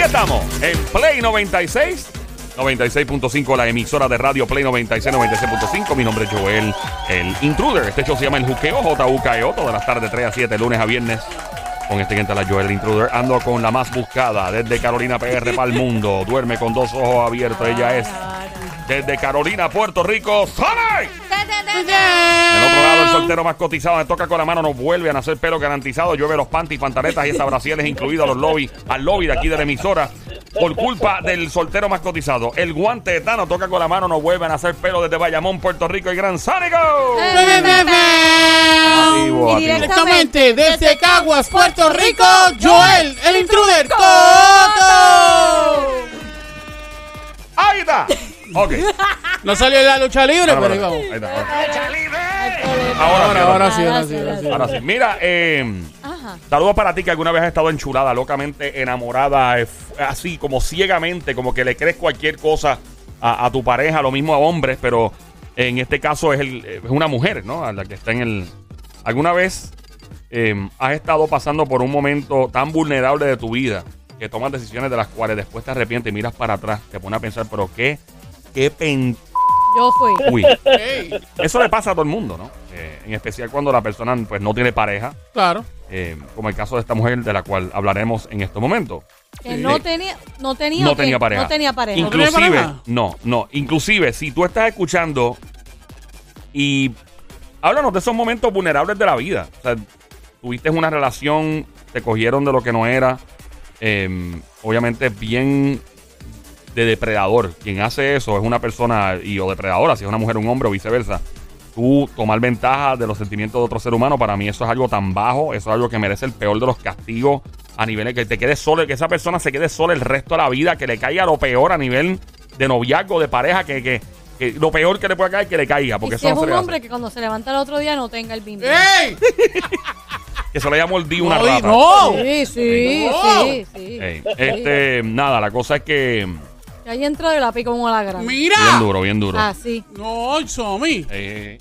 Aquí estamos, en Play 96. 96.5, la emisora de radio Play 96, 96.5. Mi nombre es Joel, el intruder. Este show se llama El Juqueo, J-U-K-E-O, todas las tardes, 3 a 7, lunes a viernes. Con este que la Joel, el intruder. Ando con la más buscada desde Carolina PR para el mundo. Duerme con dos ojos abiertos. Ella es desde Carolina, Puerto Rico, Sonic. Del otro lado, el soltero más cotizado me toca con la mano, nos vuelve a nacer pelo garantizado. Llueve los panties, pantaletas y esas brasieles incluidos a los lobbies, al lobby de aquí de la emisora. Por culpa del soltero más cotizado. El guante de Tano toca con la mano, nos vuelve a nacer pelo desde Bayamón, Puerto Rico y Gran Sánico. Activo, Y activo. directamente desde Caguas, Puerto Rico, Joel, el intruder, Toto. Ahí está. Ok. No salió en la lucha libre, pero ahí Ahora, vamos. ahí está. Ahora, Ahora, ahora sí, sí, ahora sí, ahora sí. Ahora sí. Mira, eh, Ajá. saludos para ti que alguna vez has estado enchulada, locamente enamorada, eh, f- así como ciegamente, como que le crees cualquier cosa a, a tu pareja, lo mismo a hombres, pero en este caso es, el- es una mujer, ¿no? A la que está en el... ¿Alguna vez eh, has estado pasando por un momento tan vulnerable de tu vida que tomas decisiones de las cuales después te arrepientes y miras para atrás, te pones a pensar, pero qué, qué pen... Yo fui. Uy. Ey, Eso le pasa a todo el mundo, ¿no? Eh, en especial cuando la persona pues no tiene pareja, claro. eh, como el caso de esta mujer de la cual hablaremos en este momento. Que no tenía, no tenía, No tenía pareja. No tenía pareja. ¿No tenía Inclusive, pareja? no, no, inclusive si tú estás escuchando y háblanos de esos momentos vulnerables de la vida. O sea, tuviste una relación, te cogieron de lo que no era, eh, obviamente bien de depredador. Quien hace eso es una persona y o depredadora, si es una mujer, un hombre o viceversa. Tú tomar ventaja de los sentimientos de otro ser humano, para mí eso es algo tan bajo, eso es algo que merece el peor de los castigos a nivel de que te quedes solo, que esa persona se quede sola el resto de la vida, que le caiga lo peor a nivel de noviazgo, de pareja, que, que, que lo peor que le pueda caer, que le caiga, porque y eso si no es se un hace. hombre que cuando se levanta el otro día no tenga el bimbo. ¡Ey! Que se le haya mordido una rata. no. Sí, sí, No. sí, sí. Este, nada, la cosa es Que ahí entró y la pico como la grande. Mira. bien duro, bien duro. Ah, sí. No, Somi. Ey, ey.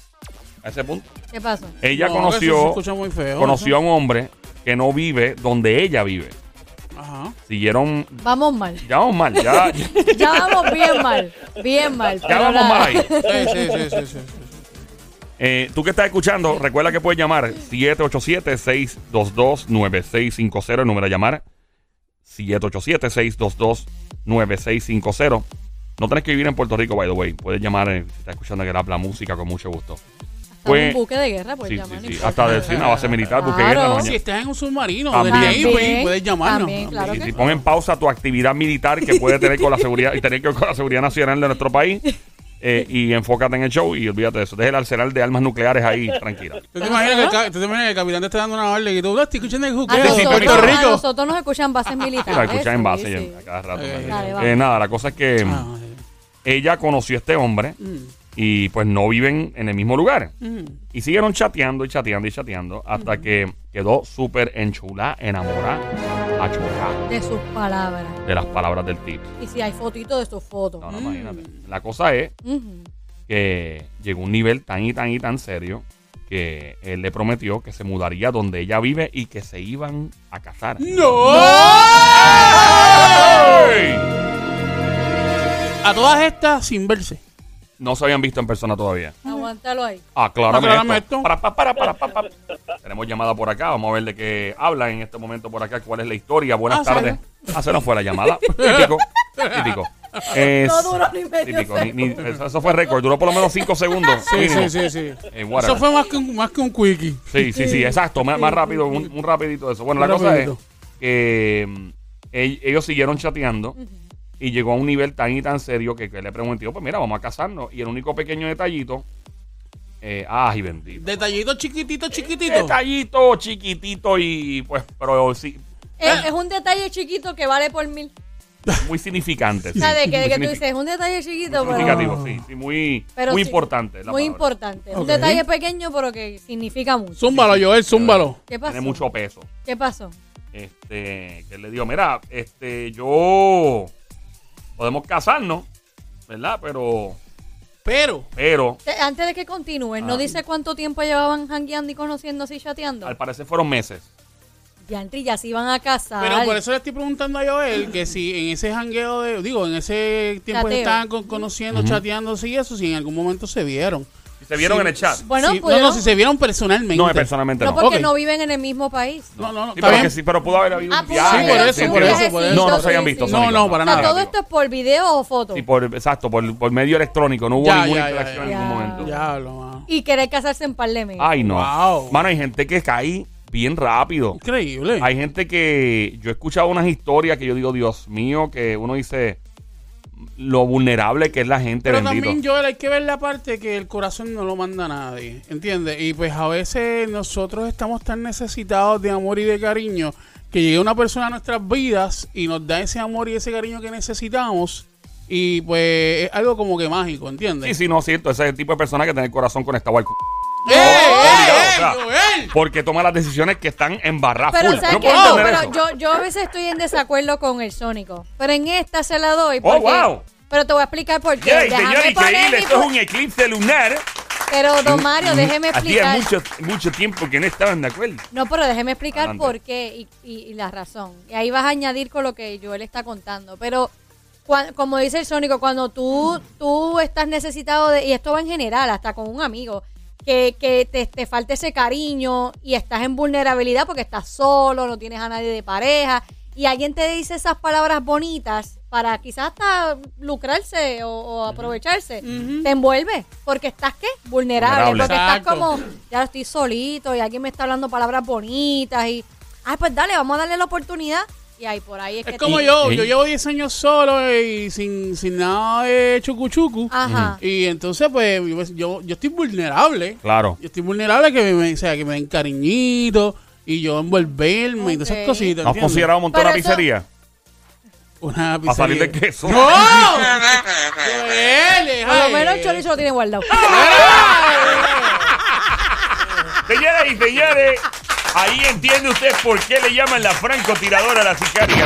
a ese punto. ¿Qué pasó? Ella No, eso se conoció, escucha muy feo, conoció a un hombre que no vive donde ella vive. Ajá. Siguieron, Vamos mal. ya vamos mal, ya, Ya vamos bien mal. Bien mal. ya pero vamos nada. mal ahí. Sí, sí, sí, sí, sí, sí. Eh, tú que estás escuchando, recuerda que puedes llamar 787-622-9650, el número de llamar 787-622-9650. No tenés que vivir en Puerto Rico, by the way. Puedes llamar, eh, si estás escuchando que la música, con mucho gusto. Hasta un buque de guerra, pues Sí, sí, sí. Hasta decir una base militar, porque Claro. guerra no Si estás en un submarino También. del Navy, También, puedes llamarnos. también, claro Y que si sí. pon en pausa tu actividad militar que puede tener con la seguridad y tener que ver con la seguridad nacional de nuestro país eh, y enfócate en el show y olvídate de eso. Deja el arsenal de armas nucleares ahí, tranquila. ¿Tú te imaginas que el, ca- tú te imaginas que el capitán te está dando una orden y tú, "Ah, estoy escuchando el A juqueo de nosotros, Puerto a Rico? nosotros nos escuchan bases militares. la escuchan en base sí, y sí. en- a cada rato. Eh, Dale, Eh, vamos. nada, la cosa es que Ah, ella conoció a este hombre mm, y pues no viven en el mismo lugar. mm. Y siguieron chateando y chateando y chateando hasta que quedó súper enchulada, enamorada, De sus palabras. de las palabras del tipo. Y si hay fotitos de sus fotos. No, no, imagínate. La cosa es que llegó a un nivel tan y tan y tan serio que él le prometió que se mudaría donde ella vive y que se iban a casar. ¡No! A todas estas sin verse. No se habían visto en persona todavía. Aguántalo ahí. Aclárame Aclárame esto. esto. Para, para, para, para. Tenemos llamada por acá. Vamos a ver de qué habla en este momento por acá. ¿Cuál es la historia? Buenas Ah, tardes. Ah, se nos fue la llamada. Típico. Típico. Es- No duró ni medio típico. Ni- ni- segundo. eso fue récord. Duró por lo menos 5 segundos. Sí, mínimo. sí, sí, sí. Eh. Eso fue más que un, más que un quickie. Sí, sí, sí, exacto. Más, más rápido, un, un rapidito de eso. Bueno, Un la cosa es que mm, ell- ellos siguieron chateando y llegó a un nivel tan y tan serio que, que le preguntó, pues mira, vamos a casarnos. Y el único pequeño detallito, eh, ay, bendito. Detallito chiquitito, chiquitito. Detallito chiquitito y pues, pero sí, Es, es un detalle chiquito que vale por mil. muy significante. O sí. sea, de que, de Muy que tú dices, es un detalle chiquito, muy pero, significativo, sí, sí, muy, pero muy sí, importante. la muy palabra. importante. Un Ok. detalle pequeño, pero que significa mucho. Zúmbalo, Joel, zúmbalo. ¿Qué pasó? Tiene mucho peso. ¿Qué pasó? Este, que le dijo, mira, este, yo podemos casarnos, ¿verdad? Pero, Pero, pero, Te- Antes de que continúen, ¿no Ah. dice cuánto tiempo llevaban jangueando y conociéndose y chateando? al parecer fueron meses. Ya se iban a casar. Pero por eso le estoy preguntando a Joel que si en ese jangueo de, digo, en ese tiempo que estaban con- conociendo, chateándose y eso, si en algún momento se vieron. Se vieron Sí, en el chat. Bueno, Sí, no, pudieron- no, si se vieron personalmente. No, personalmente No, no. porque Ok. no viven en el mismo país. No, no, no. Sí, está pero, bien. que sí, pero pudo haber habido Ah, un pudo viaje. haber, sí, por eso, por eso. No, no se sí, visto. sí. No, Sónico, no, para O sea, nada. todo esto es por video o foto. Sí, por, exacto, por, por medio electrónico. No hubo Ya, ninguna ya, ya, interacción ya. en ningún momento. Diablo, mano. Y querer casarse en par de meses. Ay, no. Wow. Mano, hay gente que cae bien rápido. Increíble. Hay gente que yo he escuchado unas historias que yo digo, Dios mío, que uno dice lo vulnerable que es la gente, Pero bendito. también, Joel, hay que ver la parte que el corazón no lo manda a nadie, ¿entiendes? Y pues a veces nosotros estamos tan necesitados de amor y de cariño que llegue una persona a nuestras vidas y nos da ese amor y ese cariño que necesitamos y pues es algo como que mágico, ¿entiendes? Sí, sí, no, cierto. Ese es el tipo de persona que tiene el corazón conectado al cu- ¡Eh, sea! Porque toma las decisiones que están embarradas Pero, full. ¿sabes No qué? puedo No, entender pero eso. yo, yo a veces estoy en desacuerdo con el Sónico. Pero en esta se la doy. Oh, wow. Pero te voy a explicar por qué. Déjame señor, increíble. Esto es un eclipse lunar. Pero, don Mario, déjeme Hacía explicar. mucho, mucho tiempo que no estaban de acuerdo. No, pero déjeme explicar Adelante. por qué y, y- y la razón. Y ahí vas a añadir con lo que Joel está contando. Pero, como dice el Sónico, cuando tú, tú estás necesitado de, y esto va en general, hasta con un amigo, que, que te, te falte ese cariño y estás en vulnerabilidad porque estás solo, no tienes a nadie de pareja, y alguien te dice esas palabras bonitas para quizás hasta lucrarse o, o aprovecharse, te envuelve, porque estás, ¿qué? Vulnerable, Vulnerable. porque estás como, ya estoy solito y alguien me está hablando palabras bonitas y, ay, pues dale, vamos a darle la oportunidad. Y ahí por ahí es, que Es como te- yo, yo llevo 10 años solo y sin, sin nada de chucu chucu. Ajá. Y entonces, pues, yo- yo, yo estoy vulnerable. Claro. Yo estoy vulnerable que me, o sea, que me den cariñito y yo envolverme y todas esas cositas. ¿No has considerado montar una eso- pizzería? Una Para salir pizzería. de queso. ¡No! Joel, deja Por lo menos el chorizo lo tiene guardado. Señoras y señores, ahí entiende usted por qué le llaman la francotiradora a la sicaria.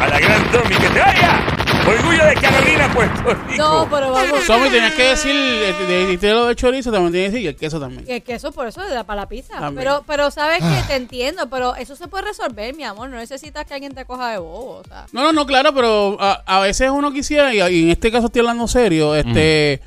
A la gran Tommy, que te vaya. Orgullo de Carolina, Puerto Rico. No, pero vamos. Somi, tenías que decir, eh, de- dijiste lo de chorizo, también tienes que decir y el queso también. Es que eso por eso da para la pizza. También. Pero, pero sabes que te entiendo, pero eso se puede resolver, mi amor. No necesitas que alguien te coja de bobo. O sea. No, no, no, claro, pero a, a veces uno quisiera, y, y en este caso estoy hablando serio, este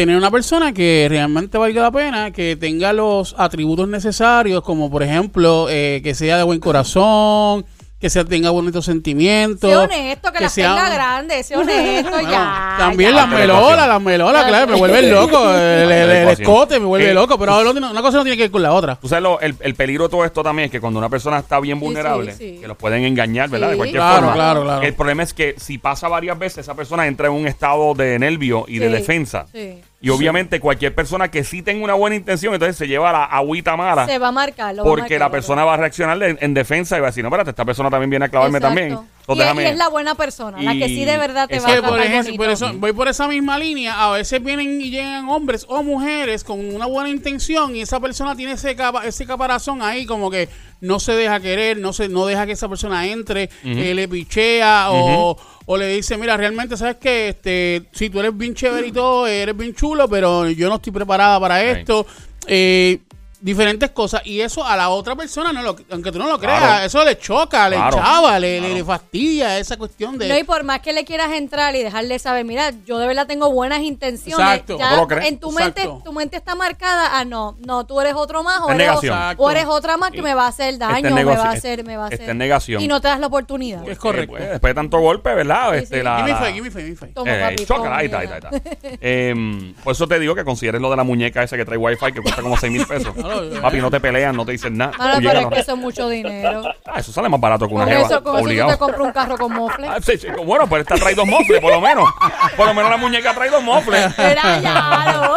tener una persona que realmente valga la pena, que tenga los atributos necesarios, como por ejemplo, eh, que sea de buen corazón, que sea tenga bonitos sentimientos. Sé honesto, que, las sea- tenga grandes, sé honesto, Bueno, ya. también las melolas, las melolas, claro, me vuelven loco. El, el- el Adecuación. escote me vuelve Eh, loco, pero una cosa no tiene que ver con la otra. Tú sabes, lo- el, el peligro de todo esto también es que cuando una persona está bien vulnerable, sí, sí. que los pueden engañar, ¿verdad? De cualquier Claro, forma. claro, claro. El problema es que si pasa varias veces, esa persona entra en un estado de nervio y de defensa. sí. Y obviamente cualquier persona que sí tenga una buena intención, entonces se lleva la agüita mala. Se va a marcar. lo va a Porque marcar, la persona va a reaccionar en, en defensa y va a decir, no, espérate, esta persona también viene a clavarme Exacto. también. Y Entonces, es, déjame- y es la buena persona, la que sí de verdad te va a por ejemplo, por eso, voy por esa misma línea. A veces vienen y llegan hombres o mujeres con una buena intención y esa persona tiene ese, capa- ese caparazón ahí como que no se deja querer, no se no deja que esa persona entre, eh, le pichea o, o le dice, mira, realmente sabes que este, si tú eres bien chévere y todo, eres bien chulo, pero yo no estoy preparada para esto. Eh, diferentes cosas y eso a la otra persona no lo, aunque tú no lo creas Claro. eso le choca le Claro. chava le, Claro. le- fastidia esa cuestión de No, y por más que le quieras entrar y dejarle saber, mira, yo de verdad tengo buenas intenciones. Exacto. Ya ¿Tú lo crees? en tu mente, Exacto. tu mente está marcada, ah, no, no, tú eres otro más o eres, o, eres otra más que me va a hacer daño, me va a hacer, me va a hacer. en negación. Y no te das la oportunidad. Es correcto. Eh, pues, después de tanto golpe, ¿verdad? Sí, este, sí. la, Give me five, give me five, give me. Toma, Eh, papi, toma, ahí está, ahí está, ahí está. Em, por eso te digo que consideres lo de la muñeca esa que trae wifi que cuesta como 6 mil pesos. Papi, no te pelean, no te dicen nada. Mano, Tú pero llegas, es no- que eso es mucho dinero. Ah, eso sale más barato que una Con jeva. eso, con eso tú obligado. te compras un carro con mofle. Ah, sí, sí, bueno, pues esta trae dos mofles, por lo menos. Por lo menos la muñeca trae dos mofles. Era ya,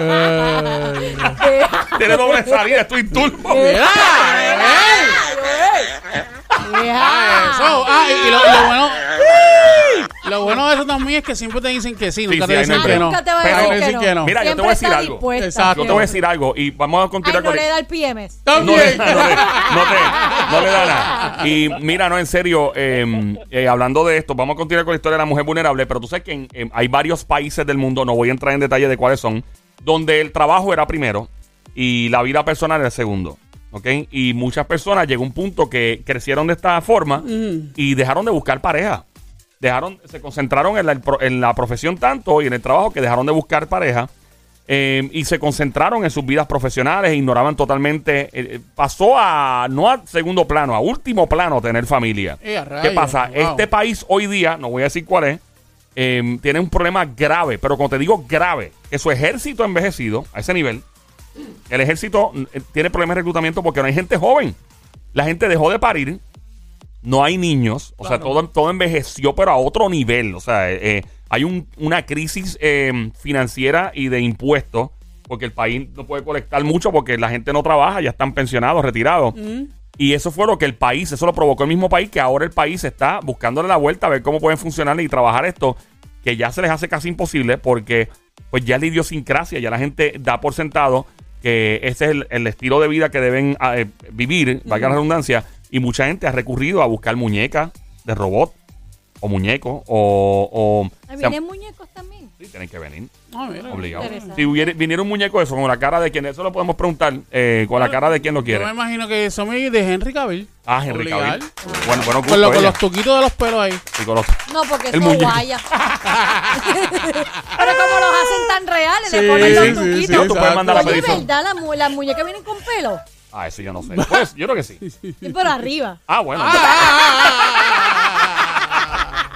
Eh, no. Tiene doble salida, estoy turbo. eso. Ah, y, y lo, lo bueno lo bueno de eso también es que siempre te dicen que sí, nunca sí, te no dicen que no. Nunca te va a decir, decir que, que no. no. Mira, yo te voy a decir algo. Exacto. Yo te voy a decir algo y vamos a Ay, continuar no con le da el PMS. No, También. le- no, le, no te- no le da nada. Y mira, no, en serio, eh, eh, hablando de esto, vamos a continuar con la historia de la mujer vulnerable, pero tú sabes que en- en- hay varios países del mundo, no voy a entrar en detalle de cuáles son, donde el trabajo era primero y la vida personal era segundo. ¿ok? Y muchas personas llegó un punto que crecieron de esta forma y dejaron de buscar pareja. Dejaron, se concentraron en la, en la profesión tanto y en el trabajo que dejaron de buscar pareja. eh, y se concentraron en sus vidas profesionales e ignoraban totalmente. eh, pasó a, no a segundo plano, a último plano tener familia. Eh, ¿Qué pasa? wow. Este país hoy día, no voy a decir cuál es, eh, tiene un problema grave, pero cuando te digo grave, que su ejército ha envejecido a ese nivel, el ejército mm, eh, tiene problemas de reclutamiento porque no hay gente joven. La gente dejó de parir, no hay niños, o sea, todo, todo envejeció, pero a otro nivel. O sea, eh, eh, hay un- una crisis eh, financiera y de impuestos, porque el país no puede colectar mucho porque la gente no trabaja, ya están pensionados, retirados. Y eso fue lo que el país, eso lo provocó el mismo país, que ahora el país está buscándole la vuelta a ver cómo pueden funcionar y trabajar esto, que ya se les hace casi imposible porque pues ya la idiosincrasia, ya la gente da por sentado que ese es el, el estilo de vida que deben ah, eh, vivir, valga la redundancia, y mucha gente ha recurrido a buscar muñecas de robot o muñecos o... o o sea, vienen muñecos también. sí, tienen que venir. Ah, mira. Obligado. Si hubiera, viniera un muñeco eso con la cara de quien, eso lo podemos preguntar, eh, con la cara de quien lo Yo quiere. me imagino que son de Henry Cavill. Ah, Henry Obligado. Cavill. Bueno, bueno, Con, lo- con ella. los tuquitos de los pelos ahí. Y con los- No, porque El eso muñeco. guaya. Pero como los hacen tan reales, Sí, le ponen los sí, sí, tuquitos. sí, No, tú puedes mandar la Oye. ¿verdad? La Las muñecas vienen con pelo. Ah, eso yo no sé. Pues, yo creo que sí. Sí, pero arriba. Ah, bueno. Ah,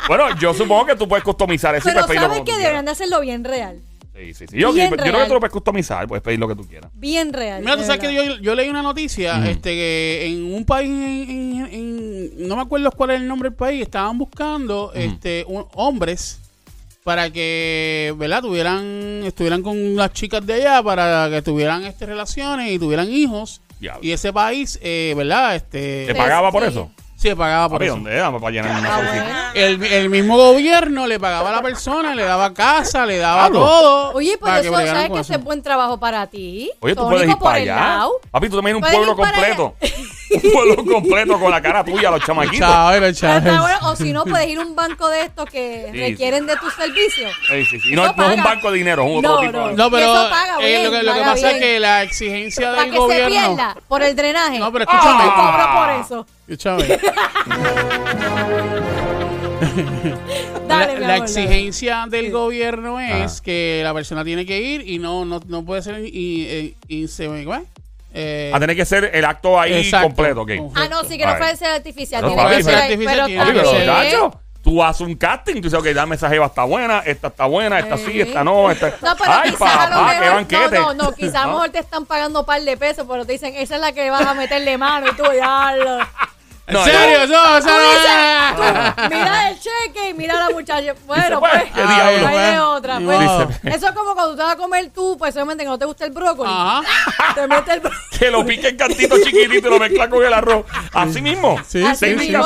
Bueno, yo supongo que tú puedes customizar eso y Pero puedes lo ¿sabes que deberían de hacerlo bien real? Sí, sí, sí. Yo, Bien yo creo que real. tú lo puedes customizar, puedes pedir lo que tú quieras. Bien real. Mira, tú de sabes que verdad. yo, yo leí una noticia este que en un país, en, en- en- no me acuerdo cuál es el nombre del país, estaban buscando este un- hombres para que, ¿verdad? Tuvieran, estuvieran con las chicas de allá para que tuvieran este, relaciones y tuvieran hijos. Diablo. Y ese país, eh, ¿verdad? Este, ¿Te pagaba por sí. eso? Se pagaba por Papi, eso. ¿dónde era? Para llenar una Ah, solicitud. El, el mismo gobierno le pagaba a la persona, le daba casa, le daba todo. Oye, pues para que eso, bregaran ¿sabes con que eso. ese es buen trabajo para ti? Oye, tú Tónico puedes ir por para el allá. lado. Papi, tú también un Puedes pueblo ir para completo. un pueblo completo con la cara tuya, los chamaquitos. Chavero. bueno, O si no, puedes ir a un banco de estos que Sí, requieren de tus servicios. Sí, sí, sí. Y no, Eso no es un paga. banco de dinero, es un otro No, tipo no. de... No, pero Y eso paga eh, bien, lo que, lo que paga pasa es que la exigencia Para del que gobierno. se pierda por el drenaje. No, pero escúchame. Te cobro Ah. por eso. Escúchame. Dale, la, mi la amor, dale. exigencia del gobierno es Ajá. que la persona tiene que ir y no no, no puede ser y, eh, inseme- ¿cómo es? Eh, A tener que ser el acto ahí Exacto. completo, ok. Ah, no, sí que no puede ser artificial. No, tiene que ser artificial pero tiene tú haces un casting, tú dices, ok, dame esa jeva está buena, esta está buena, esta sí, esta no, esta... No, pero Ay, papá, qué mejor, banquete. no, no, no, quizás a lo mejor te están pagando un par de pesos, pero te dicen, esa es la que vas a meterle mano y tú, ya lo... ¿En No, serio? No, o Tú sea, dices, tú, mira el cheque y mira a la muchacha. Bueno, pues, pues, ¿qué no diablo, hay pues? de otra. Pues. Eso es como cuando te vas a comer tú, pues obviamente que no te gusta el brócoli. Ajá. Te metes el brócoli. Que lo pique en cantito chiquitito y lo mezcla con el arroz. Así mismo. Sí, Así mismo,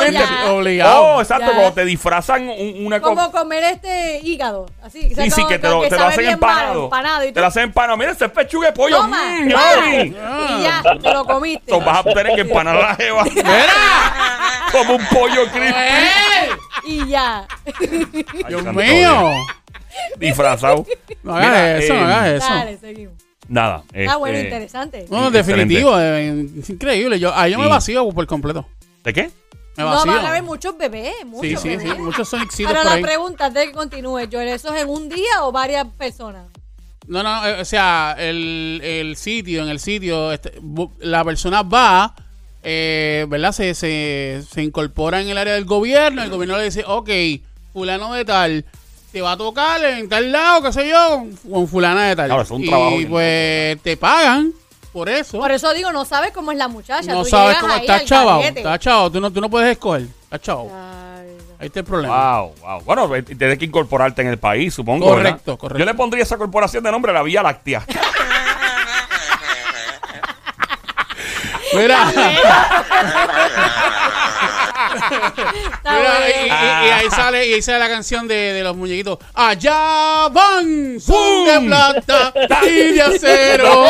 obligado. Oh, exacto, Ya. cuando te disfrazan un- una cosa. Como comer este hígado. Así. o sea, Sí, sí, como- que te lo, te lo hacen empanado. empanado y te lo hacen empanado. Mira, ese es pechuga de pollo. Toma, Mm. Y ya, te lo comiste. Entonces vas a tener que empanar la jeva ¡Mira! como un pollo crispy. ¡Eh! Y ya. Ay, ¡Dios santo mío! Disfrazado. No hagas Mira, eso, no eh, hagas eso. Dale, seguimos. Nada. Ah, bueno, este, interesante. No, definitivo, eh, es increíble. Yo, ah, yo me Sí. vacío por completo. ¿De qué? Me No, vacío. van a haber muchos bebés, muchos Sí, sí, sí, bebés. muchos son éxitos Ahora por la ahí. pregunta antes de que continúe, Joel, ¿eso es en un día o varias personas? No, no, eh, o sea, el, el sitio, en el sitio, este, bu- la persona va, eh, ¿verdad? Se, se, se incorpora en el área del gobierno, el gobierno le dice, ok, fulano de tal, te va a tocar en tal lado, qué sé yo, con fulana de tal. Claro, es un y bien. pues te pagan por eso. Por eso digo, no sabes cómo es la muchacha. no tú sabes cómo está chavo, está chavo, tú no, tú no puedes escoger, está chavo. Ahí está el problema. Wow, wow. Bueno, tienes que incorporarte en el país, supongo. ¿verdad? Correcto, correcto. Yo le pondría esa corporación de nombre la Vía Láctea. Mira, y, y- y ahí sale y ahí sale la canción de, de los muñequitos. Allá van, son de plata y de acero.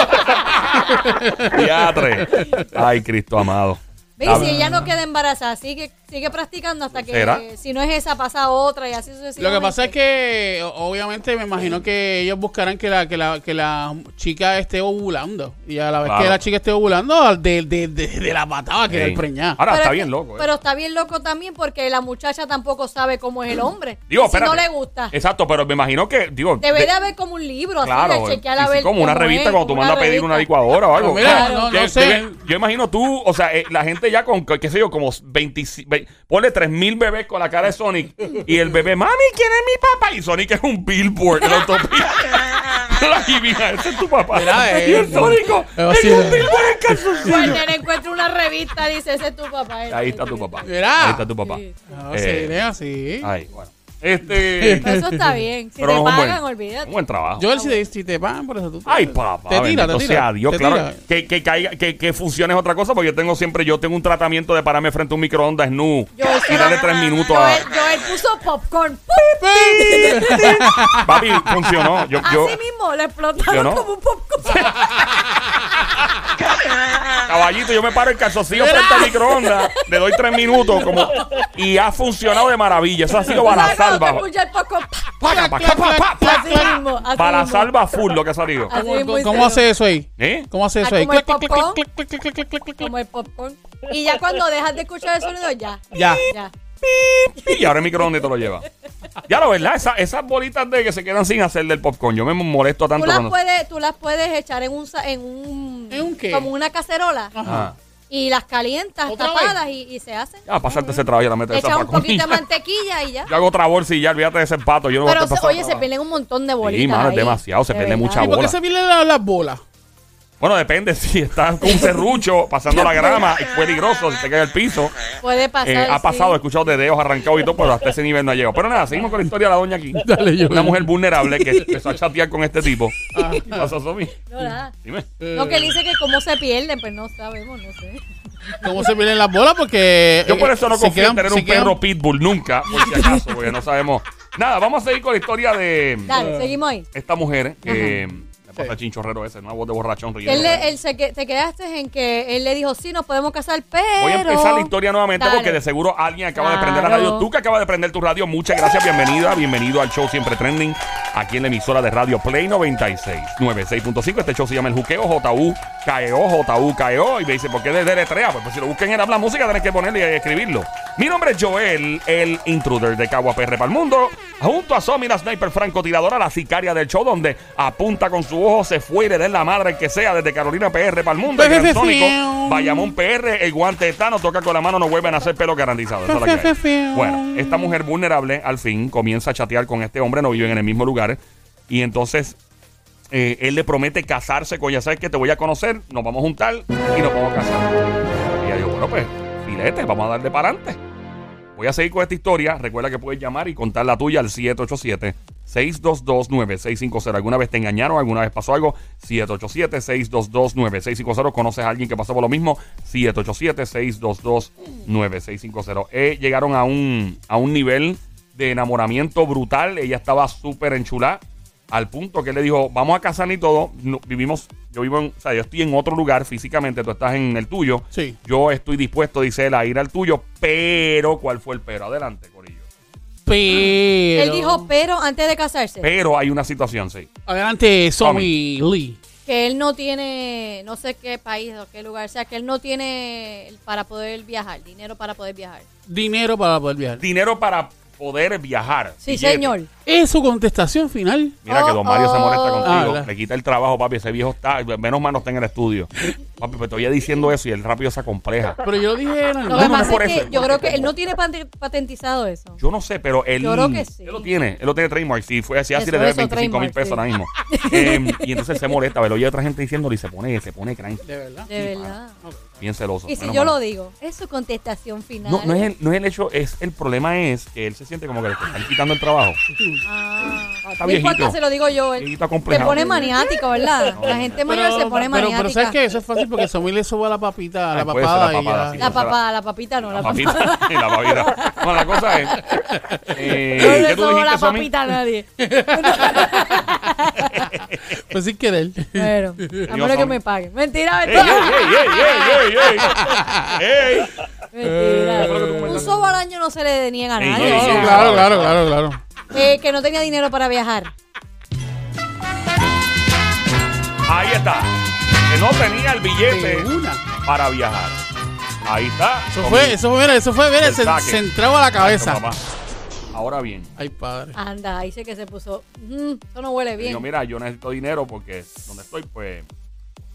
Teatre. Ay, Cristo amado. Ah, Si ella no queda embarazada, sigue, sigue practicando hasta que ¿Será? si no es esa pasa otra y así sucesivamente. Lo que pasa es que, obviamente, me imagino que ellos buscarán que la, que la, que la chica esté ovulando. Y a la vez Claro. que la chica esté ovulando, de, de, de, de la patada que Sí. el preñada. Ahora Pero está es bien loco. ¿eh? Pero está bien loco también porque la muchacha tampoco sabe cómo es el hombre. Digo, si no le gusta. Exacto, pero me imagino que, digo, Debe de- haber como un libro, así Claro, de chequear a ver como una revista es, cuando tú como mandas a pedir una licuadora o algo. Pero mira, Claro. no- Que no sé. debe- yo imagino tú, o sea, eh, la gente ya con, qué sé yo, como 25, ponle 3000 bebés con la cara de Sonic y el bebé, mami, ¿quién es mi papá? Y Sonic es un billboard en la autopista. y mira, ese es tu papá. Mira, y eh, el Sónico pero es un eh. billboard en calzoncillo. Cuando él encuentra una revista, dice, ese es tu papá. Ahí está tu papá. Mira. Ahí está tu papá. Sí. No, Eh, sí, así. Ay, bueno. Este. Eso está bien. Si pero te es un pagan, buen, olvídate. un buen trabajo. Joel, si te, si te pagan por eso, tú Ay, papá, Te tira, bendito te tira. sea Dios, te claro. tira. Que, que, caiga, que, que funcione es otra cosa, porque yo tengo siempre, yo tengo un tratamiento de pararme frente a un microondas nu Joel y darle tres minutos a... Joel, Joel puso popcorn. Papi, funcionó. Yo, yo, Así mismo, le explotaron Yo no. como un popcorn. caballito, yo me paro el calzoncillo frente al microondas, le doy tres minutos como y ha funcionado de maravilla. Eso ha sido ¿Sabes cuando salva. te escucha el popcorn? Pa, pa, pa, pa, pa, pa. Así mismo, así Bala mismo. salva full lo que ha salido. Así ¿Cómo, mismo cómo hicieron. hace eso ahí? ¿Eh? ¿Cómo hace eso Ah, ahí? como el Clic, clic, popcorn. clic, clic, clic, clic, clic, clic, clic, clic. Como el popcorn. Y ya cuando dejas de escuchar el sonido, ya. Ya. Ya. Y ahora el microondas te lo lleva. Ya lo verdad, esa- esas bolitas de que se quedan sin hacer del popcorn, yo me molesto tanto Tú las, cuando. puedes, tú las puedes echar en un, sa- en un... ¿En un qué? Como una cacerola. Ah. Y las calientas ¿Otra tapadas y, y se hacen. Ya, pasarte ese trabajo y la metes echas un poquito de mantequilla y ya. Yo hago otra bolsa y ya, olvídate de ese pato. Yo no voy a Pero, se- oye, se pierden un montón de bolitas Sí, mano, es demasiado, se De pierde mucha ¿Y por qué bola. se pierden la- las bolas? Bueno, depende. Si estás con un serrucho pasando la grama, es peligroso. Si te cae el piso. Puede pasar, Eh, ha sí. pasado, he escuchado de dedos arrancados y todo, pero hasta ese nivel no ha llegado. Pero nada, seguimos con la historia de la doña aquí. Dale, yo. Una mujer vulnerable que empezó a chatear con este tipo. ¿Qué pasó, Somi? No, nada. Dime. No, que él dice que cómo se pierden, pues no sabemos, no sé. ¿Cómo se pierden las bolas? Porque. Yo por eh, eso no confío en tener un quedan- perro pitbull nunca, por si acaso, porque no sabemos. Nada, vamos a seguir con la historia de Dale, seguimos ahí. esta mujer que me pasa el chinchorrero ese, una voz de borrachón riendo. él, le- él se que- te quedaste en que él le dijo, sí, nos podemos casar, pero... Voy a empezar la historia nuevamente Dale. porque de seguro alguien acaba de prender la Claro. radio. Tú que acabas de prender tu radio, muchas gracias, bienvenida, bienvenido al show Siempre Trending, aquí en la emisora de radio Play 96, 96.5. Este show se llama El Juqueo, J-U-K-E-O, J-U-K-E-O. Y me dice, ¿por qué de deletrea? Pues, pues si lo busquen en Habla Música, tenés que ponerle y escribirlo. Mi nombre es Joel, el intruder de Cagua PR para el mundo. Junto a Somi, la sniper francotiradora, la sicaria del show, donde apunta con su ojo, se fue y le den la madre que sea desde Carolina PR para el mundo. El gran Sónico, Bayamón PR, el guante de toca con la mano, no vuelven a hacer pelo garantizado. Esa es la que hay. Bueno, esta mujer vulnerable al fin comienza a chatear con este hombre, no viven en el mismo lugar. Y entonces eh, él le promete casarse con ella. ¿Sabes que Te voy a conocer, nos vamos a juntar y nos vamos a casar. Y ella dijo, bueno, pues, filete, vamos a darle para adelante. Voy a seguir con esta historia. Recuerda que puedes llamar y contar la tuya al 787-622-9650. ¿Alguna vez te engañaron? ¿Alguna vez pasó algo? 787-622-9650. ¿Conoces a alguien que pasó por lo mismo? 787-622-9650. Eh, llegaron a un, a un nivel de enamoramiento brutal. Ella estaba súper enchulada. Al punto que él le dijo, vamos a casarnos y todo. No, vivimos, yo vivo en, o sea, yo estoy en otro lugar físicamente, tú estás en el tuyo. Sí. Yo estoy dispuesto, dice él, a ir al tuyo, pero ¿cuál fue el pero? Adelante, Corillo. Pero. Él dijo, pero antes de casarse, Pero hay una situación, sí. Adelante, Somi Lee. que él no tiene, no sé qué país o qué lugar, o sea, que él no tiene para poder viajar, dinero para poder viajar. Dinero para poder viajar. Dinero para poder viajar. Sí, Billete. señor. Es su contestación final. Mira que don Mario se molesta Oh, contigo. Ah, le quita el trabajo, papi. Ese viejo está, menos mal no está en el estudio. papi, pues estoy diciendo eso y él rápido se acompleja. Pero yo dije. no, no, no, por es eso, yo creo que él no tiene pate- patentizado eso. Yo no sé, pero él. Yo creo que sí. Él lo tiene. Él lo tiene trademark. Si fue así, así Eso, le debe eso, 25 mil pesos ahora mismo. Eh, y entonces se molesta. Pero oye otra gente diciéndole y se pone, se pone cranky. De verdad. De verdad. Bien celoso. Y si yo lo digo, es su contestación final. No, no es, el, no es el hecho, es el problema es que él se siente como que le están quitando el trabajo. Ah, está no importa, se lo digo yo. él acomplejado. pone maniático, ¿verdad? La gente mayor se pone pero, maniática. pero ¿sabes qué? Eso es fácil porque Somi le suba la papita, la papada la y papada, sí. La papada, la papita no, la, papita. la papita. No, la cosa es. Eh, No ¿Qué le dijiste, la papita a nadie. Pues sin querer. Bueno, a menos que me paguen. Mentira, ¡Ey, ey, mentira. Ey, ey, ey, ey, ey! ¡Ey! Mentira. ¿qué fue lo que tú Un sobo al año no se le niega a nadie. claro, claro, claro, claro. eh, que no tenía dinero para viajar. Ahí está. Que no tenía el billete una. para viajar. Ahí está. Eso fue, eso fue, mira, eso fue, mira, se, entraba a la cabeza. Ahora bien. Ay, padre. Anda, ahí sé que se puso. "Mm, eso no huele bien. Digo, mira, yo necesito dinero porque donde estoy, pues,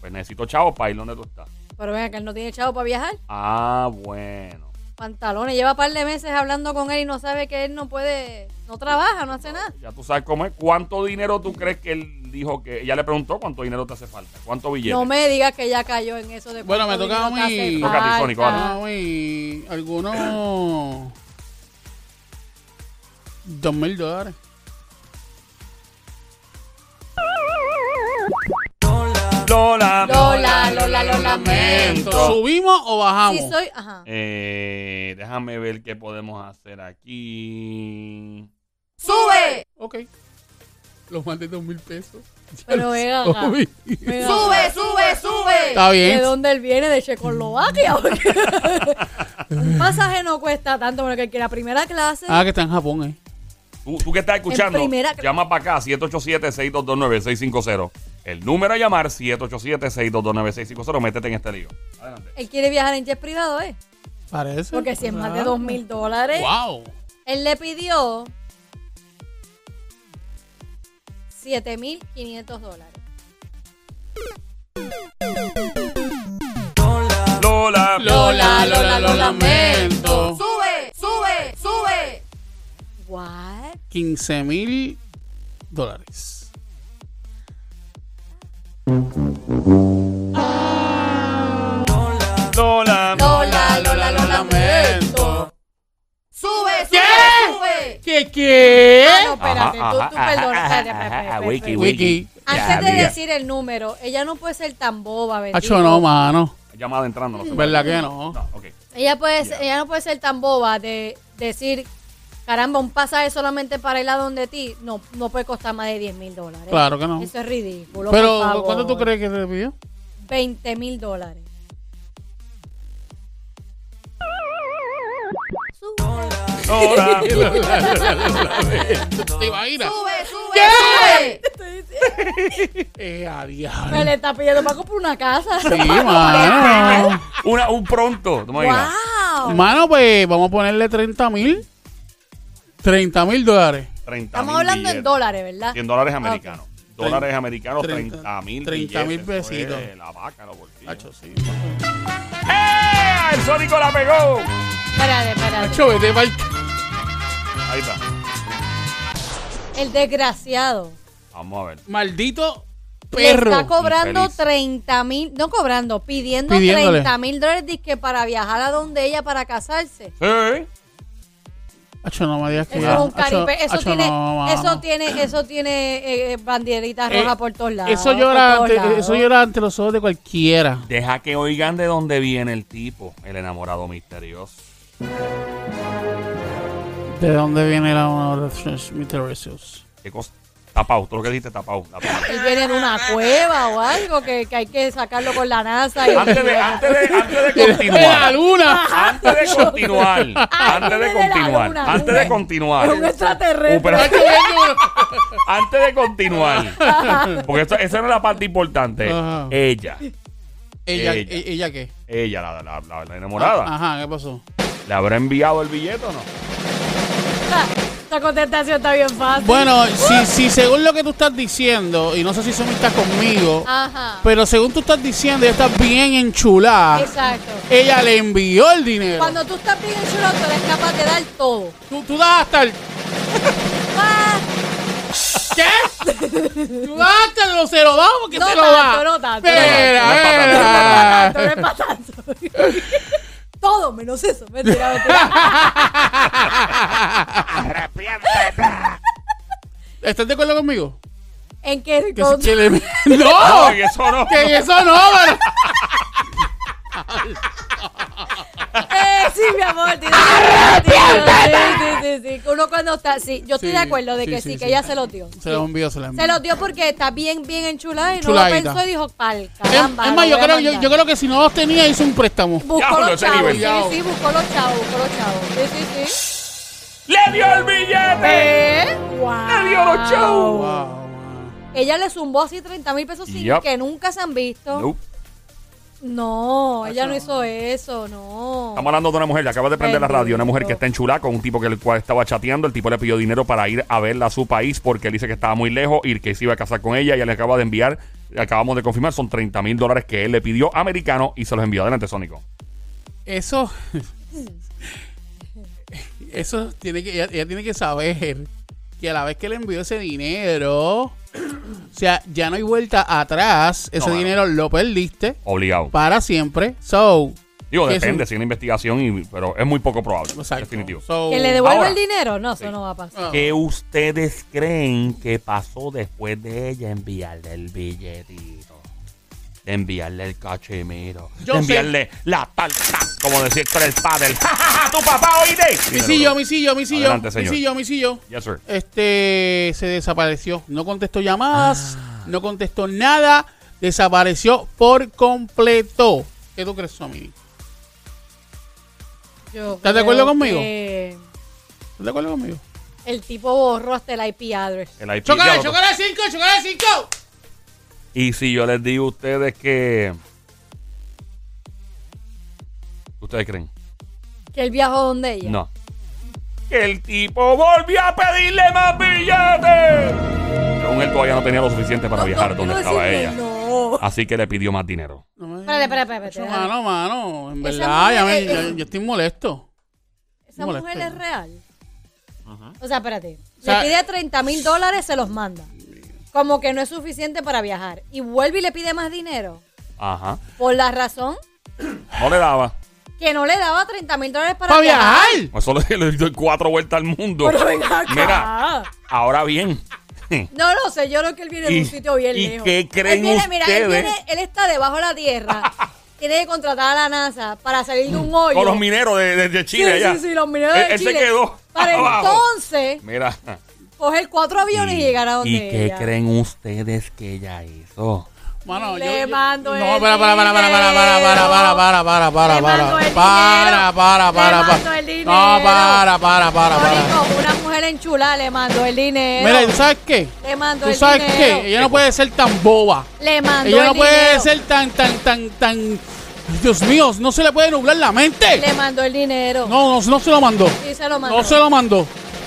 pues necesito chavos para ir donde tú estás. Pero venga, que él no tiene chavo para viajar. Ah, bueno. Pantalones. Lleva un par de meses hablando con él y no sabe que él no puede. No trabaja, no hace nada. Ya tú sabes cómo es. ¿Cuánto dinero tú crees que él dijo que... Ella le preguntó cuánto dinero te hace falta. ¿Cuánto billete? No me digas que ya cayó en eso de Bueno, me toca a mí. Toca a ti, Sónico, falta. dale. Ah, güey, algunos dos mil dólares. Lola. Lola, Lola, lo lamento. ¿Subimos o bajamos? Si soy, ajá. Eh, déjame ver qué podemos hacer aquí. ¡Sube! Ok. Los más de dos mil pesos. Pero venga Sube, sube, sube. Está ¿De bien. dónde él viene? De Checoslovaquia. Un pasaje no cuesta tanto, porque el que la primera clase. Ah, que está en Japón, eh. Tú, tú que estás escuchando, primera- llama para acá, 787-622-9650. El número a llamar, 787-622-9650. Métete en este lío. Adelante. Él quiere viajar en jet privado, ¿eh? Parece. Porque si es más de dos mil dólares. Wow. Él le pidió 7.500 dólares. Lola. Lola, Lola, lo lamento. Sube, sube, sube. ¿What? 15 mil dólares. Lola. Lola, Lola, lo lamento. Sube, ¿Qué? sube, sube. ¿Qué, qué? Ah, no, espérate, tú, tú perdona. espérate, wiki. Wiki. Antes de decir el número, ella no puede ser tan boba, bendito. Hacho, no, mano. Llamada entrando, no sé. ¿Verdad que no? No, ok. Ella, puede, Ya. ella no puede ser tan boba de decir, caramba, un pasaje solamente para ir a donde ti, no, no puede costar más de 10 mil dólares. Claro que no. Eso es ridículo. Pero. ¿cuánto tú crees que le pidió? 20 mil dólares. Lola. ¿Te imaginas? Sube, sube, sube. Eh, a Me diablo. le está pidiendo para comprar una casa. Sí, mano. Una, un pronto. ¿tú me imaginas? ¡Wow! Mano, pues vamos a ponerle 30 mil. 30 mil dólares. 30 Estamos hablando en billetes. dólares, ¿verdad? 100 dólares Ah, americanos. Dólares americanos, 30 30 mil 30 mil. Eso pesitos. es La vaca, los bolsillos. Hacho, sí. ¡Eh! ¡El Sónico la pegó! Espérate, espérate. Hacho, vete pa'l- Ahí está. El desgraciado. Vamos a ver. Maldito Le perro. está cobrando Infeliz. 30 mil, no cobrando, pidiendo Pidiéndole. 30 mil dólares para viajar a donde ella para casarse. Sí. Hacho, no me digas que Eso ya. es un caripe, eso tiene, no, eso tiene, eso tiene eh, banderitas Eh, rojas por todos lados. Eso llora, ante, lados. eso llora ante los ojos de cualquiera. Deja que oigan de dónde viene el tipo, el enamorado misterioso. ¿De dónde viene de los misteriosos? ¿Qué cosa? Tapao, tú lo que dijiste tapao. Él viene de una cueva o algo que, que hay que sacarlo con la NASA. Y Antes de, antes de, antes de ¡De la continuar. luna! Antes de continuar. Antes de continuar. luna. Antes de continuar. es un extraterrestre. Uh, pero- Antes de continuar. Porque esto- esa no es la parte importante. Ajá. Ella. ¿Ella, Ella. e- ¿Ella qué? Ella, la, la, la- la enamorada. Ajá, ¿qué pasó? ¿Le habrá enviado el billete o no? Esta contestación está bien fácil. Bueno, si, si según lo que tú estás diciendo, y no sé si está conmigo, Ajá. pero según tú estás diciendo, ella está bien enchulada. Exacto. Ella le envió el dinero. Cuando tú estás bien chulo, tú eres capaz de dar todo. Tú, tú das hasta el... Ah, ¿Qué? tú das hasta los cero dos porque No te lo tanto, da. no tanto. Espera, No, es tanto, no eres para tanto. Todo menos eso. Mentira, mentira. ¿Estás de acuerdo conmigo? ¿En qué? Que, con- que le- No, ¡No! en eso no. que en eso no, pero... Eh, sí, mi amor. razón. Sí, sí, sí, sí. Uno cuando está. Sí, yo estoy Sí, de acuerdo de sí, que sí, sí, que ella se los dio. Se lo envió, se lo envió. Se los dio porque está bien, bien enchulada y no lo pensó y dijo, pal, Es, caramba. es lo más, yo creo, yo, mandar". yo creo que si no los tenía, hizo un préstamo. Buscó los chavos. Sí, sí, buscó los chavos, buscó los chavos. Sí, sí, sí. ¡Le dio el billete! ¿Eh? ¡Wow! ¡Le dio los chavos! Wow. Ella le zumbó así 30 mil pesos sin que nunca se han visto. Nope. No, ella Eso no hizo eso, no. Estamos hablando de una mujer, le acaba de prender la radio, una mujer que está en Chulá con un tipo que el cual estaba chateando. El tipo le pidió dinero para ir a verla a su país porque él dice que estaba muy lejos y que se iba a casar con ella. Ella le acaba de enviar, acabamos de confirmar, son 30 mil dólares que él le pidió americano y se los envió. Adelante, Sónico. Eso. Eso tiene que. Ella, ella tiene que saber que a la vez que le envió ese dinero. O sea, ya no hay vuelta atrás. Ese No, dinero lo perdiste Obligado. para siempre. So. Digo, depende, si hay una investigación, y, pero es muy poco probable. Exacto. Definitivo. So- ¿Que le devuelva Ahora. el dinero? No, eso no va a pasar. ¿Qué ustedes creen que pasó después de ella enviarle el billetito? De enviarle el cachemiro. Yo de sé. enviarle la tarta, como decir con el padre. ¡Ja, ja, ja! ¡Tu papá, oíste! Misillo, misillo, misillo. Adelante, señor. Misillo, misillo. Yes, sir. Este se desapareció. No contestó llamadas, Ah. no contestó nada. Desapareció por completo. ¿Qué tú crees, Somini? Yo ¿Estás de creo acuerdo conmigo? que ¿Estás de acuerdo conmigo? El tipo borró hasta el IP address. El IP, ¡Chocale, diablo. chocale 5, chocale 5! Y si yo les digo a ustedes que. ¿Ustedes creen? Que él viajó donde ella. No. Que el tipo volvió a pedirle más billetes. Según él todavía no tenía lo suficiente para No, viajar no, donde no estaba ella. No. Así que le pidió más dinero. No me- Espérate, espérate, espérate. Mano, mano, en Esa verdad, ya mujer me- es- yo, yo estoy molesto. Esa Molesto. mujer es real. O sea, espérate. O sea, le pide 30 mil dólares, se los manda. Como que no es suficiente para viajar. Y vuelve y le pide más dinero. Ajá. Por la razón No le daba. que no le daba 30 mil dólares para ¡Para viajar. Pues solo le dio cuatro vueltas al mundo. Pero venga acá. Mira, ahora bien. No, no sé, yo creo que él viene de ¿Y- un sitio bien y lejos. qué creen él viene, Mira, él, ustedes? viene- él está debajo de la tierra. Tiene que contratar a la NASA para salir de un hoyo. Con los mineros de, de- de Sí, Chile allá. sí, sí, los mineros Él- de él se Chile. quedó Para abajo. entonces Mira. Coger cuatro aviones y, llegar a donde ¿Y qué ella. creen ustedes que ella hizo? Mano, Le yo, yo- mando No, el para, para, para, para, para, para, para, para, para, para, para, para, para, para, para, para. No, para, para, para, para. Una mujer en chula le mandó el dinero. Mira, ¿tú sabes qué? le mandó ¿Tú el sabes dinero. qué? Ella no puede ser tan boba. Le mandó Ella el no puede dinero. ser tan, tan, tan, tan... Dios mío, no se le puede nublar la mente. Le mandó el dinero. No, no, no se lo mandó. Sí, se lo mandó. No se lo mandó.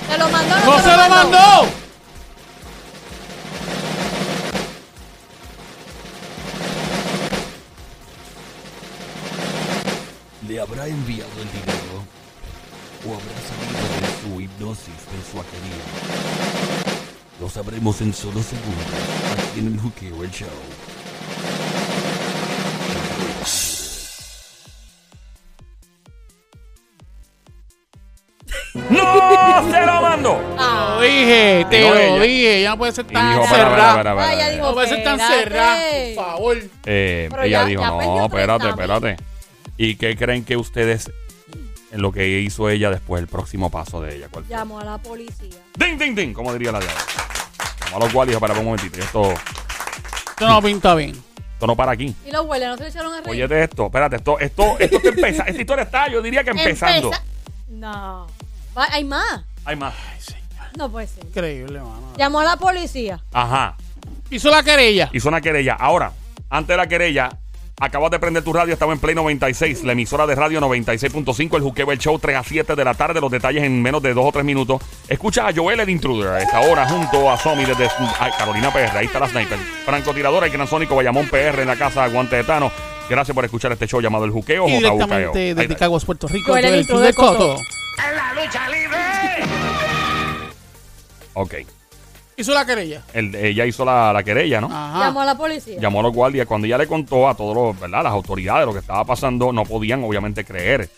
¿Se lo mandó no, No se lo mandó. ¿Le habrá enviado el dinero? ¿O habrá salido de su hipnosis persuajería? Lo sabremos en solo segundos, aquí en el Juqueo el Show. Dije, te Dijo lo ella. dije. Ella no puede ser tan dijo, para, para, cerrada. para, para, Ah, ella para. dijo, No puede ser tan Espérate. cerrada, por favor. Eh, Pero ella ya- dijo, ya perdió no, espérate, 30.000". espérate. ¿Y qué creen que ustedes, en lo que hizo ella después, el próximo paso de ella? ¿Cuál fue? Llamó a la policía. ¡Ding, ding, ding! Como diría la diabla. Llamó a los guardias para un momentito. Esto, Esto no pinta bien. esto no para aquí. Y los hueles no se le echaron a reír. Oye, esto, espérate, esto, esto, esto está empezando. Esta historia está, yo diría que empezando. Empeza- No. Va- hay más. Hay más. No puede ser. Increíble, mano. Llamó a la policía. Ajá. Hizo la querella. Hizo una querella. Ahora, antes de la querella, acabas de prender tu radio, estaba en Play 96, la emisora de radio 96.5, el Juqueo, el show 3 a 7 de la tarde, los detalles en menos de 2 o 3 minutos. Escucha a Joel el Intruder a esta hora junto a Somi desde ay, Carolina PR, ahí está la sniper. Francotiradora y Gran Sónico Bayamón PR en la casa Guante de Tano. Gracias por escuchar este show llamado El Juqueo. Y JUKEO. directamente desde. Caguas, Puerto Rico, Joel el intruder de Coto. Coto. Ok. Hizo la querella. El- ella hizo la, la querella, ¿no? Ajá. Llamó a la policía. llamó a los guardias. Cuando ella le contó a todos los, ¿verdad? Las autoridades lo que estaba pasando, no podían obviamente creer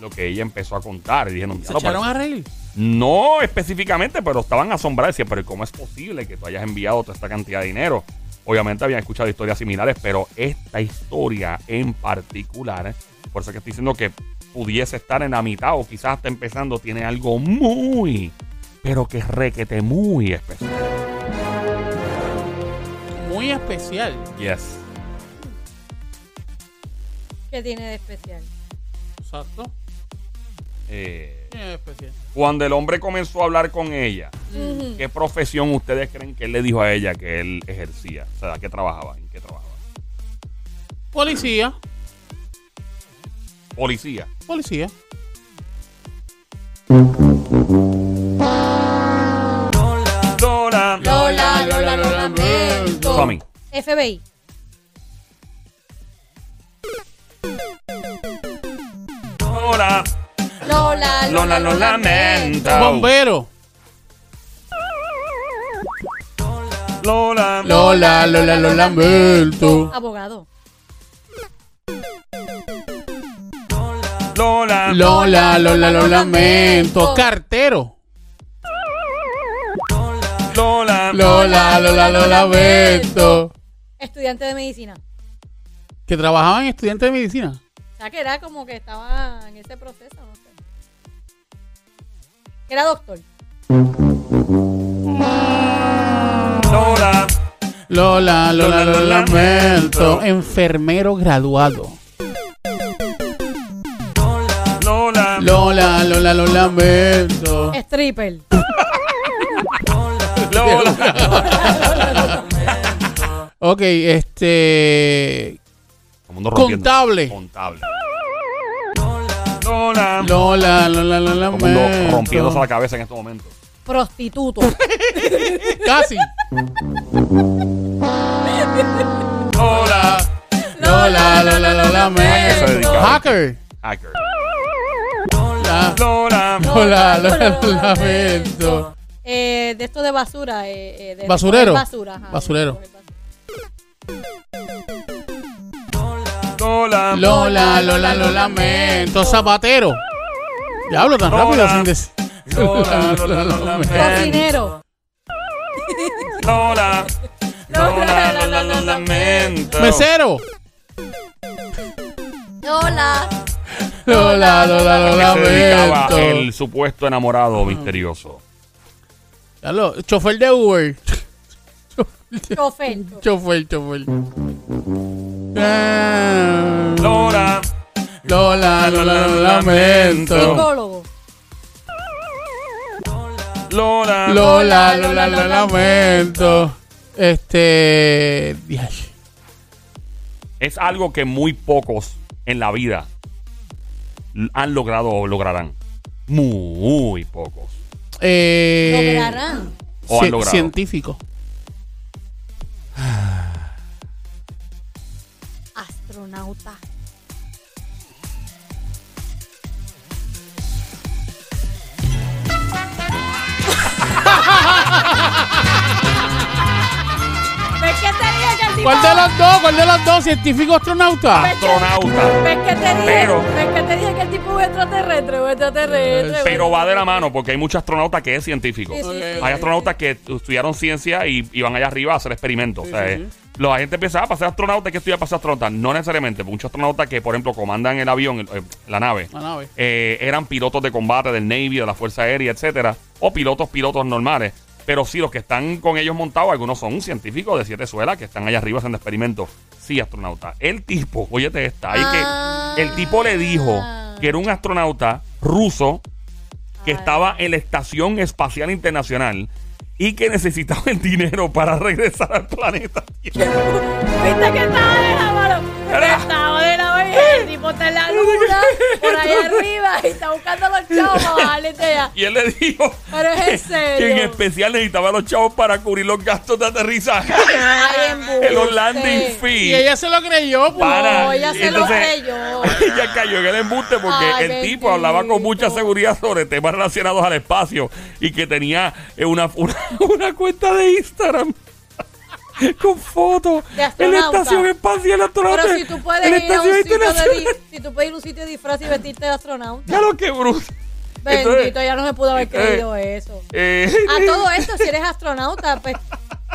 lo que ella empezó a contar. Y dijeron, Se "Diablo, echaron a reír. No específicamente, pero estaban asombrados. Decían, pero ¿cómo es posible que tú hayas enviado toda esta cantidad de dinero? Obviamente habían escuchado historias similares, pero esta historia en particular, por eso que estoy diciendo que pudiese estar en la mitad o quizás hasta empezando, tiene algo muy, pero que requete muy especial. Muy especial. Yes. ¿Qué tiene de especial? Exacto. Eh, Tiene de especial. cuando el hombre comenzó a hablar con ella. ¿qué profesión ustedes creen que él le dijo a ella que él ejercía? O sea, ¿qué trabajaba? ¿En qué trabajaba? Policía. Policía. Policía. Lamento. Tommy. FBI. Lola. Lola, Lola, lo lamento. Bombero. Lola. Lola, Lola, lo lamento. Abogado. Lola. Lola, Lola, lo lamento. Cartero. Lola. Lola, Lola, lo lamento. Estudiante de medicina. Que trabajaba en estudiante de medicina. O sea, que era como que estaba en ese proceso, no sé. Que era doctor. Lola. Lola, Lola, lo lamento. Enfermero graduado. Lola. Lola, Lola, lo lamento. Stripper. Lola. Ok, este. Contable. Contable. Lola. Lola, Lola, lo Todo el mundo rompiéndose la cabeza en este momento. Prostituto. Casi. Lola. Lola, Lola, lo ¿A qué se lamento. dedicaba? Hacker. Hacker. La- Lola. Lola, Lola, lo lamento. Eh, de esto de basura. Eh, eh, de Basurero. Basura, ajá, Basurero. Lola. Lola, Lola, lo lamento. Zapatero. Diablo, tan Lola. rápido sin decir. Lola, Lola, lo lamento. Cocinero. Lola. Lola, Lola, lo lamento. Mesero. Lola. Lola, Lola, lo ¿A qué se dedicaba lamento. el supuesto enamorado misterioso? Diablo, chofer de Uber. Chofer. Chofer, chofer. Ah, Lola. Lola, Lola, lo lamento. Psicólogo. Lola. Lola, Lola, lo lamento. Este. diache. Es algo que muy pocos en la vida han logrado o lograrán. Muy pocos. Eh, Lograrán. O han logrado. Científico. Astronauta. Tipo... ¿Cuál de los dos? ¿Cuál de los dos? ¿Científico astronauta? Astronauta. ¿Ves que te dije? Pero- ¿Ves que te dije que el tipo es extraterrestre o extraterrestre? Pero va de la mano porque hay muchos astronautas que es científico. Sí, sí, sí. Hay astronautas que estudiaron ciencia y, y van allá arriba a hacer experimentos. o sea, sí, eh, La gente pensaba para ser astronauta, hay que estudiar para ser astronauta. No necesariamente. Muchos astronautas que, por ejemplo, comandan el avión, el- eh, la nave, La nave. eh, eran pilotos de combate del Navy, de la Fuerza Aérea, etcétera, o pilotos, pilotos normales. Pero sí, los que están con ellos montados, algunos son científicos de siete suelas que están allá arriba haciendo experimentos. Sí, astronauta. El tipo, óyete esta, ahí Ah. que el tipo le dijo que era un astronauta ruso que Ay. estaba en la Estación Espacial Internacional y que necesitaba el dinero para regresar al planeta Tierra. ¿Viste que estaba de y el tipo está en la luna, por ahí arriba, y está buscando a los chavos para bajarle de allá. Y él le dijo Pero es en que en serio. especial necesitaba a los chavos para cubrir los gastos de aterrizaje. Ay, los landing Y fees. ella se lo creyó, pues. Para. No, ella se lo creyó. Ella cayó en el embuste porque Ay, el tipo hablaba con mucha seguridad sobre temas relacionados al espacio y que tenía eh, una, una, una cuenta de Instagram con fotos en la estación espacial astronauta. Pero si tú puedes en ir a un sitio de si tú puedes ir a un sitio de disfraz y vestirte de astronauta. Ya lo que Bruce. Bendito, Entonces, ya no se pudo haber entonces, creído eso. eh, A todo esto, si eres astronauta, pues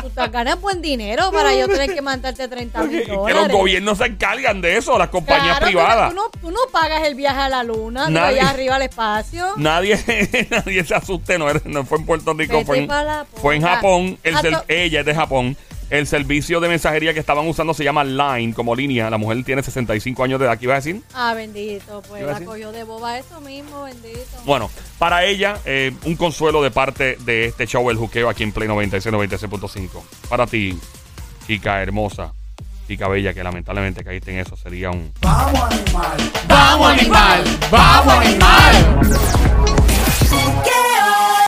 tú te ganas buen dinero para yo tener que mandarte 30 mil Que los dólares. gobiernos se encargan de eso, las compañías Claro, privadas. Tú no, tú no pagas el viaje a la luna, Nadie- allá arriba al espacio. Nadie, nadie se asuste, no, no fue en Puerto Rico, Vete fue en, fue en puta. Japón. El to- ella es de Japón. El servicio de mensajería que estaban usando se llama Line como línea. La mujer tiene 65 años de edad. ¿Qué iba a decir? Ah, bendito, pues ¿Qué iba a la decir? cogió de boba eso mismo, bendito. Bueno, para ella, eh, un consuelo de parte de este show, El Juqueo, aquí en Play 96, 96.5. Para ti, chica hermosa, chica bella, que lamentablemente caíste en eso, sería un... ¡Vamos, animal! ¡Vamos, animal!